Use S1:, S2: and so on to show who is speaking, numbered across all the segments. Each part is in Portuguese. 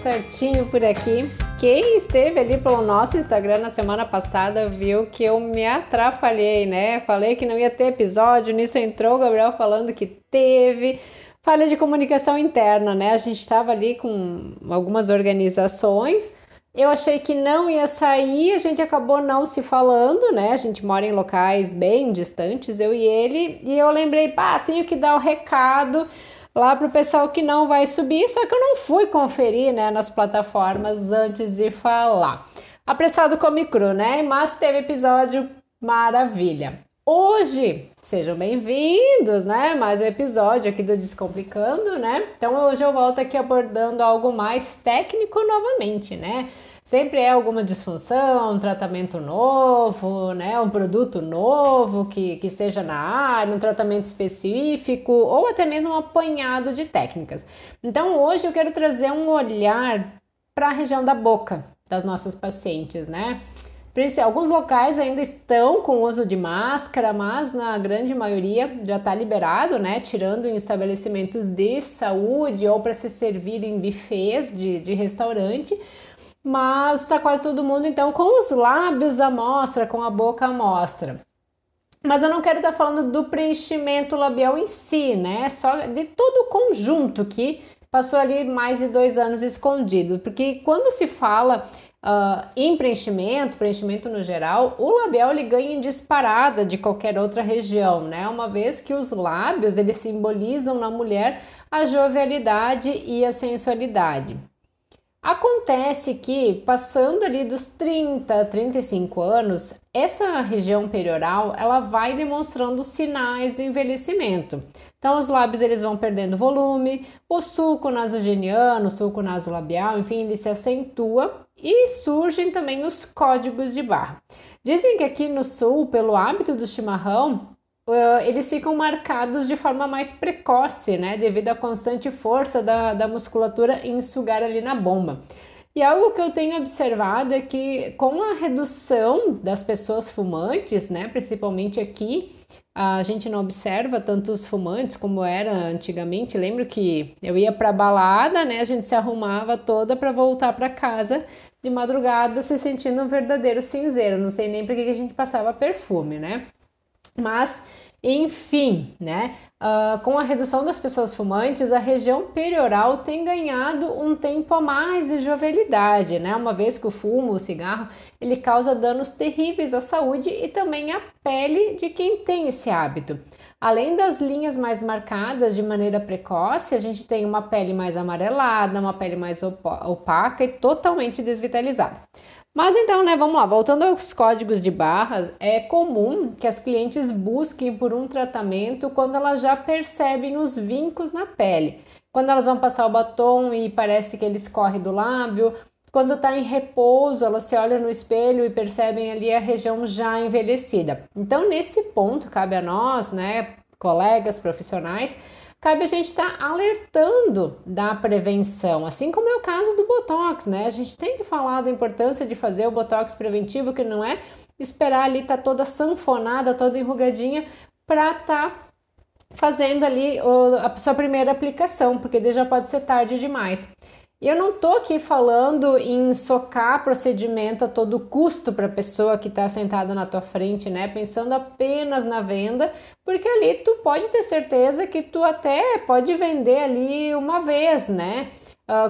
S1: certinho por aqui. Quem esteve ali pelo nosso Instagram na semana passada viu que eu me atrapalhei, né? Falei que não ia ter episódio, nisso entrou o Gabriel falando que teve. Falha de comunicação interna, né? A gente estava ali com algumas organizações. Eu achei que não ia sair, a gente acabou não se falando, né? A gente mora em locais bem distantes, eu e ele, e eu lembrei, pá, tenho que dar o recado lá para o pessoal que não vai subir, só que eu não fui conferir né, nas plataformas antes de falar. Apressado come cru, né? Mas teve episódio maravilha. Hoje, sejam bem-vindos, né? Mais um episódio aqui do Descomplicando, né? Então hoje eu volto aqui abordando algo mais técnico novamente, né? Sempre é alguma disfunção, um tratamento novo, né? um produto novo que, que esteja na área, um tratamento específico ou até mesmo um apanhado de técnicas. Então hoje eu quero trazer um olhar para a região da boca das nossas pacientes, né? Alguns locais ainda estão com uso de máscara, mas na grande maioria já está liberado, né? Tirando em estabelecimentos de saúde ou para se servir em buffets de, de restaurante mas tá quase todo mundo então com os lábios à mostra, com a boca à mostra. Mas eu não quero estar tá falando do preenchimento labial em si, né? Só de todo o conjunto que passou ali mais de dois anos escondido, porque quando se fala Uh, em preenchimento, preenchimento no geral, o labial ele ganha em disparada de qualquer outra região, né? Uma vez que os lábios eles simbolizam na mulher a jovialidade e a sensualidade. Acontece que, passando ali dos 30, 35 anos, essa região perioral ela vai demonstrando sinais do envelhecimento. Então, os lábios eles vão perdendo volume, o sulco nasogeniano, o sulco nasolabial, enfim, ele se acentua e surgem também os códigos de barra. Dizem que aqui no sul, pelo hábito do chimarrão, eles ficam marcados de forma mais precoce, né? Devido à constante força da, da musculatura em sugar ali na bomba. E algo que eu tenho observado é que com a redução das pessoas fumantes, né, principalmente aqui, a gente não observa tantos fumantes como era antigamente. Lembro que eu ia para balada, né, a gente se arrumava toda para voltar para casa de madrugada se sentindo um verdadeiro cinzeiro. Não sei nem por que a gente passava perfume, né? Mas enfim, né? Uh, com a redução das pessoas fumantes, a região perioral tem ganhado um tempo a mais de jovialidade, né? Uma vez que o fumo, o cigarro, ele causa danos terríveis à saúde e também à pele de quem tem esse hábito. Além das linhas mais marcadas de maneira precoce, a gente tem uma pele mais amarelada, uma pele mais opaca e totalmente desvitalizada. Mas então, né, vamos lá, voltando aos códigos de barras, é comum que as clientes busquem por um tratamento quando elas já percebem os vincos na pele. Quando elas vão passar o batom e parece que ele escorre do lábio, quando está em repouso, elas se olham no espelho e percebem ali a região já envelhecida. Então, nesse ponto, cabe a nós, né, colegas profissionais, cabe a gente estar tá alertando da prevenção, assim como é o caso do Botox, né? A gente tem que falar da importância de fazer o Botox preventivo, que não é esperar ali tá toda sanfonada, toda enrugadinha, para tá fazendo ali a sua primeira aplicação, porque já pode ser tarde demais. E eu não tô aqui falando em socar procedimento a todo custo para a pessoa que está sentada na tua frente, né? Pensando apenas na venda, porque ali tu pode ter certeza que tu até pode vender ali uma vez, né?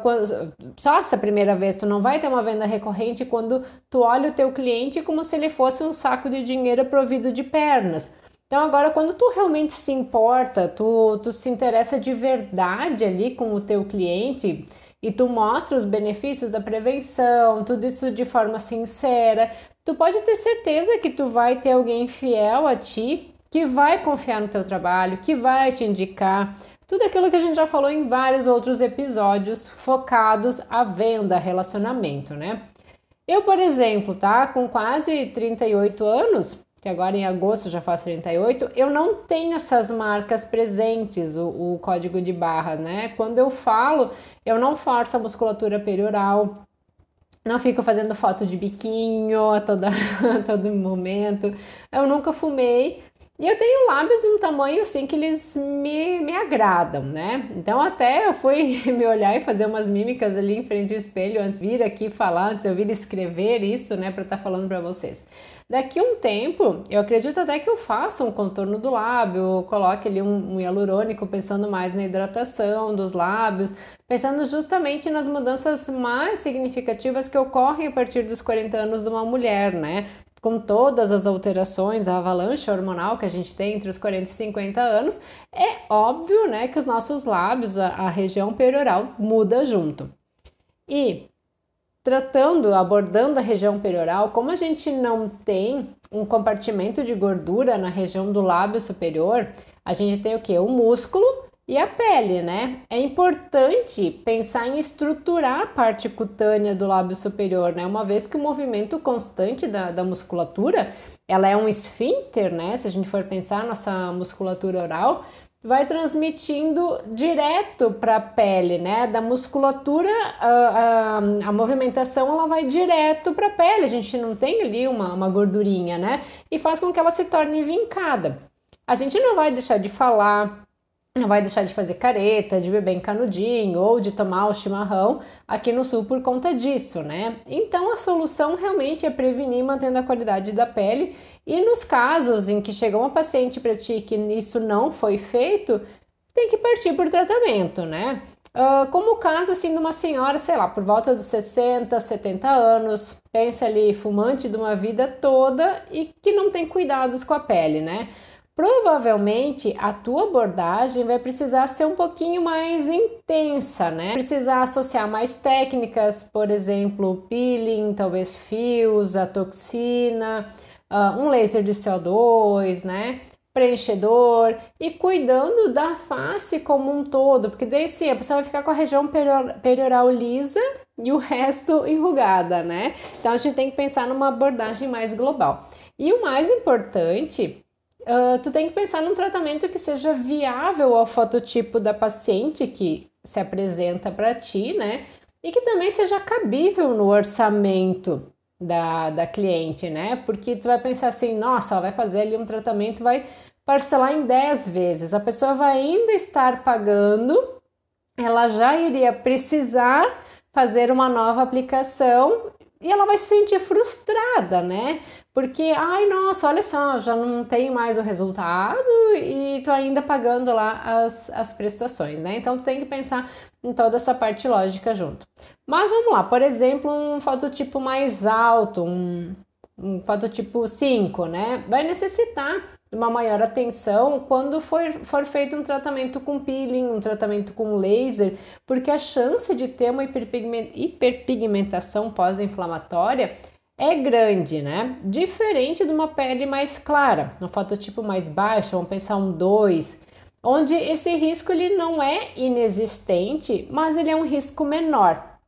S1: Quando, só essa primeira vez, tu não vai ter uma venda recorrente quando tu olha o teu cliente como se ele fosse um saco de dinheiro provido de pernas. Então agora quando tu realmente se importa, tu, tu se interessa de verdade ali com o teu cliente, e tu mostra os benefícios da prevenção, tudo isso de forma sincera, tu pode ter certeza que tu vai ter alguém fiel a ti, que vai confiar no teu trabalho, que vai te indicar tudo aquilo que a gente já falou em vários outros episódios focados à venda, relacionamento, né? Eu, por exemplo, tá com quase 38 anos, que agora em agosto já faço 38, eu não tenho essas marcas presentes, o, o código de barra, né? Quando eu falo, eu não forço a musculatura perioral, não fico fazendo foto de biquinho a, todo momento. Eu nunca fumei, E eu tenho lábios um tamanho assim que eles me, me agradam, né? Então até eu fui me olhar e fazer umas mímicas ali em frente ao espelho antes de vir aqui falar, antes de eu vir escrever isso, né, para estar tá falando para vocês. Daqui um tempo, eu acredito até que eu faça um contorno do lábio, coloque ali um, um hialurônico pensando mais na hidratação dos lábios, pensando justamente nas mudanças mais significativas que ocorrem a partir dos 40 anos de uma mulher, né? Com todas as alterações, a avalanche hormonal que a gente tem entre os 40 e 50 anos, é óbvio, né, que os nossos lábios, a, a região perioral muda junto. E tratando, abordando a região perioral, como a gente não tem um compartimento de gordura na região do lábio superior, a gente tem o que? O músculo e a pele, né? É importante pensar em estruturar a parte cutânea do lábio superior, né? Uma vez que o movimento constante da, da musculatura, ela é um esfíncter, né? Se a gente for pensar nossa musculatura oral, vai transmitindo direto para a pele, né? Da musculatura, a, a, a, movimentação ela vai direto para a pele, a gente não tem ali uma, uma gordurinha, né? E faz com que ela se torne vincada. A gente não vai deixar de falar, não vai deixar de fazer careta, de beber em canudinho ou de tomar o chimarrão aqui no sul por conta disso, né? Então a solução realmente é prevenir mantendo a qualidade da pele e nos casos em que chega uma paciente para ti que isso não foi feito, tem que partir por tratamento, né? Uh, como o caso assim de uma senhora, sei lá, por volta dos 60, 70 anos, pensa ali, fumante de uma vida toda e que não tem cuidados com a pele, né? Provavelmente a tua abordagem vai precisar ser um pouquinho mais intensa, né? Precisar associar mais técnicas, por exemplo, peeling, talvez fios, a toxina, uh, um laser de CO2, né? Preenchedor e cuidando da face como um todo, porque daí sim a pessoa vai ficar com a região perioral lisa e o resto enrugada, né? Então a gente tem que pensar numa abordagem mais global. E o mais importante uh, tu tem que pensar num tratamento que seja viável ao fototipo da paciente que se apresenta para ti, né? E que também seja cabível no orçamento da, da cliente, né? Porque tu vai pensar assim, nossa, ela vai fazer ali um tratamento, vai parcelar em 10 vezes. A pessoa vai ainda estar pagando, ela já iria precisar fazer uma nova aplicação e ela vai se sentir frustrada, né? Porque, ai, nossa, olha só, já não tem mais o resultado e tô ainda pagando lá as, as prestações, né? Então, tu tem que pensar em toda essa parte lógica junto. Mas vamos lá, por exemplo, um fototipo mais alto, um, um fototipo 5, né? Vai necessitar de uma maior atenção quando for, for feito um tratamento com peeling, um tratamento com laser, porque a chance de ter uma hiperpigmentação pós-inflamatória é grande, né? Diferente de uma pele mais clara, um fototipo mais baixo, vamos pensar um 2, onde esse risco ele não é inexistente, mas ele é um risco menor.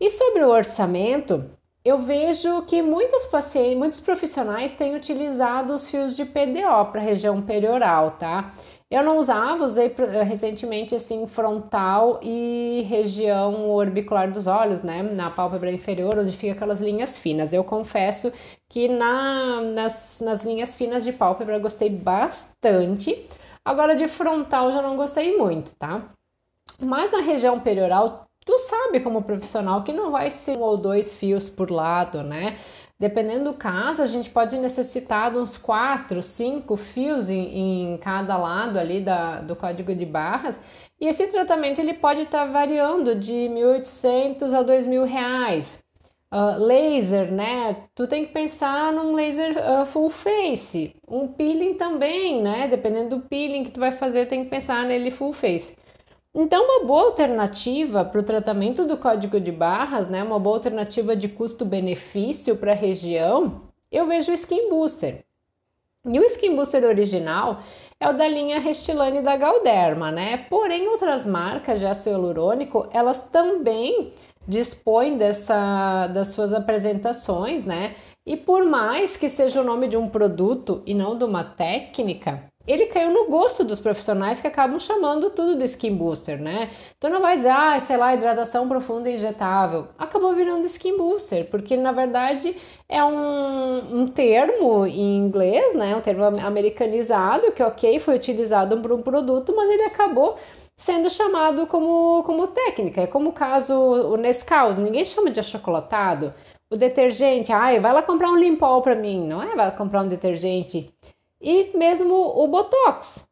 S1: E sobre o orçamento, eu vejo que muitos pacientes, muitos profissionais têm utilizado os fios de PDO para região perioral, tá? Eu não usava, usei eh, recentemente assim frontal e região orbicular dos olhos, né? Na pálpebra inferior, onde fica aquelas linhas finas. Eu confesso que na, nas, nas linhas finas de pálpebra eu gostei bastante. Agora de frontal já não gostei muito, tá? Mas na região perioral, tu sabe como profissional que não vai ser um ou dois fios por lado, né? Dependendo do caso, a gente pode necessitar de uns 4, 5 fios em, em cada lado ali da, do código de barras. E esse tratamento ele pode estar tá variando de 1.800 a 2.000 reais. Uh, laser, né? Tu tem que pensar num laser uh, full face. Um peeling também, né? Dependendo do peeling que tu vai fazer, tem que pensar nele full face. Então, uma boa alternativa para o tratamento do código de barras, né, uma boa alternativa de custo-benefício para a região, eu vejo o Skin Booster. E o Skin Booster original é o da linha Restylane da Galderma, né? Porém, outras marcas de ácido hialurônico, elas também dispõem dessa, das suas apresentações, né? E por mais que seja o nome de um produto e não de uma técnica, ele caiu no gosto dos profissionais que acabam chamando tudo de skin booster, né? Então não vai dizer, ah, sei lá, hidratação profunda injetável. Acabou virando skin booster, porque na verdade é um, um termo em inglês, né? Um termo americanizado que, ok, foi utilizado para um produto, mas ele acabou sendo chamado como, como técnica. É como o caso o Nescau, ninguém chama de achocolatado. O detergente, ai, vai lá comprar um limpol para mim, não é? Vai lá comprar um detergente. E mesmo o Botox,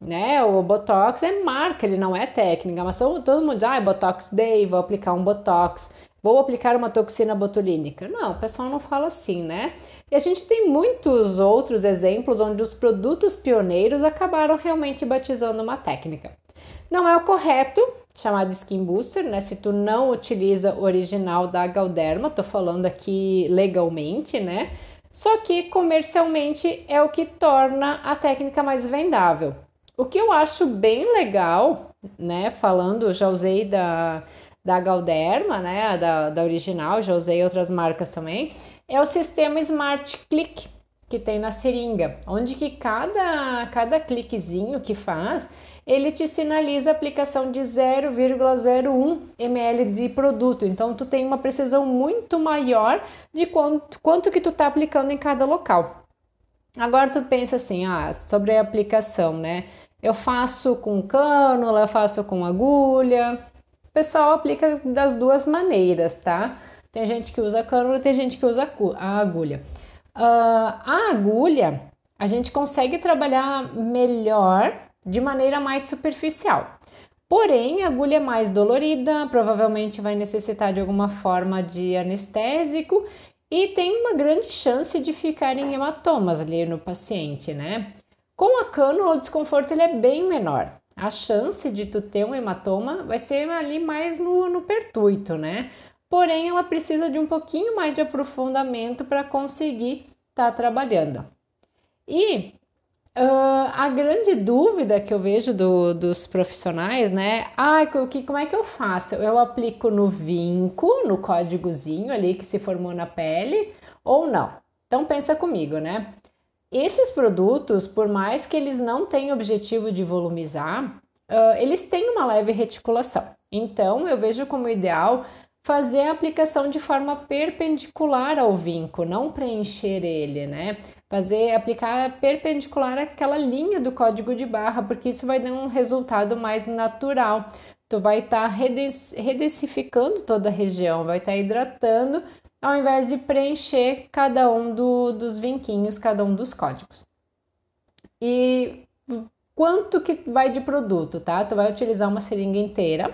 S1: né? O Botox é marca, ele não é técnica, mas todo mundo diz, ah, Botox Day, vou aplicar um Botox, vou aplicar uma toxina botulínica. Não, o pessoal não fala assim, né? E a gente tem muitos outros exemplos onde os produtos pioneiros acabaram realmente batizando uma técnica. Não é o correto chamar de Skin Booster, né? Se tu não utiliza o original da Galderma, tô falando aqui legalmente, né? Só que comercialmente é o que torna a técnica mais vendável. O que eu acho bem legal, né? Falando, já usei da, da Galderma, né? Da, da original, já usei outras marcas também, é o sistema Smart Click que tem na seringa, onde que cada, cada cliquezinho que faz, ele te sinaliza a aplicação de 0,01 ml de produto. Então tu tem uma precisão muito maior de quanto, quanto que tu tá aplicando em cada local. Agora tu pensa assim, ah, sobre a aplicação, né? Eu faço com cânula, eu faço com agulha. O pessoal aplica das duas maneiras, tá? Tem gente que usa cânula, tem gente que usa a agulha. Uh, a agulha, a gente consegue trabalhar melhor de maneira mais superficial. Porém, a agulha é mais dolorida, provavelmente vai necessitar de alguma forma de anestésico e tem uma grande chance de ficar em hematomas ali no paciente, né? Com a cânula, o desconforto ele é bem menor. A chance de tu ter um hematoma vai ser ali mais no, no pertuito, né? Porém, ela precisa de um pouquinho mais de aprofundamento para conseguir estar tá trabalhando. E Uh, a grande dúvida que eu vejo do, dos profissionais, né? Ah, que, como é que eu faço? Eu aplico no vinco, no códigozinho ali que se formou na pele, ou não? Então pensa comigo, né? Esses produtos, por mais que eles não tenham objetivo de volumizar, uh, eles têm uma leve reticulação. Então eu vejo como ideal fazer a aplicação de forma perpendicular ao vinco, não preencher ele, né? Fazer, aplicar perpendicular aquela linha do código de barra, porque isso vai dar um resultado mais natural. Tu vai estar tá redensificando toda a região, vai estar tá hidratando, ao invés de preencher cada um do, dos vinquinhos, cada um dos códigos. E quanto que vai de produto, tá? Tu vai utilizar uma seringa inteira,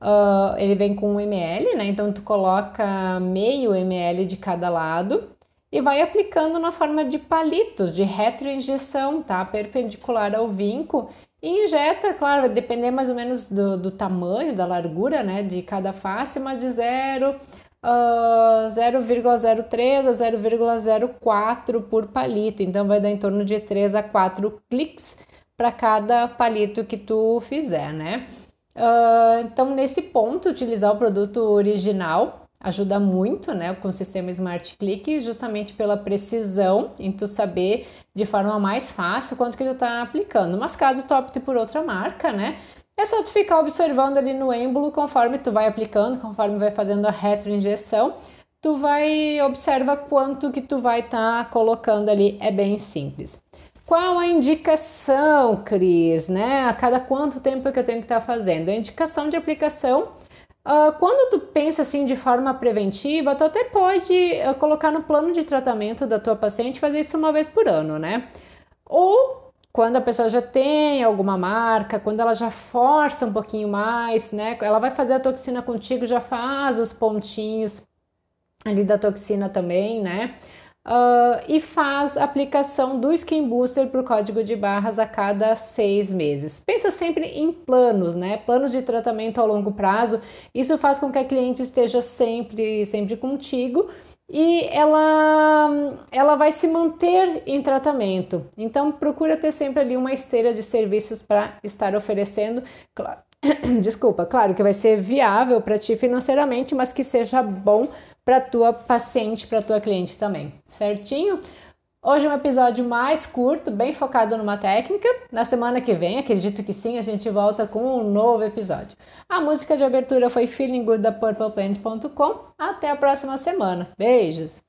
S1: Uh, ele vem com 1 ml, né? Então tu coloca meio ml de cada lado e vai aplicando na forma de palitos, de retroinjeção, tá? Perpendicular ao vinco e injeta, claro, vai depender mais ou menos do, do tamanho, da largura, né? De cada face, mas de 0 Uh, 0,03 a 0,04 por palito, então vai dar em torno de 3 a 4 cliques para cada palito que tu fizer, né? Uh, então, nesse ponto, utilizar o produto original ajuda muito, né, com o sistema Smart Click, justamente pela precisão em tu saber de forma mais fácil quanto que tu tá aplicando. Mas caso tu opte por outra marca, né, é só tu ficar observando ali no êmbolo conforme tu vai aplicando, conforme vai fazendo a retroinjeção, tu vai observa quanto que tu vai estar tá colocando ali, é bem simples. Qual a indicação, Cris? Né? A cada quanto tempo que eu tenho que estar fazendo? A indicação de aplicação, uh, quando tu pensa assim de forma preventiva, tu até pode uh, colocar no plano de tratamento da tua paciente fazer isso uma vez por ano, né? Ou quando a pessoa já tem alguma marca, quando ela já força um pouquinho mais, né? Ela vai fazer a toxina contigo, já faz os pontinhos ali da toxina também, né? Uh, e faz aplicação do Skin Booster para o código de barras a cada seis meses. Pensa sempre em planos, né? Planos de tratamento ao longo prazo. Isso faz com que a cliente esteja sempre, sempre contigo e ela, ela vai se manter em tratamento. Então procura ter sempre ali uma esteira de serviços para estar oferecendo. Claro, desculpa, claro que vai ser viável para ti financeiramente, mas que seja bom para tua paciente, para tua cliente também, certinho? Hoje é um episódio mais curto, bem focado numa técnica. Na semana que vem, acredito que sim, a gente volta com um novo episódio. A música de abertura foi Feeling Good da PurplePaint.com. Até a próxima semana. Beijos!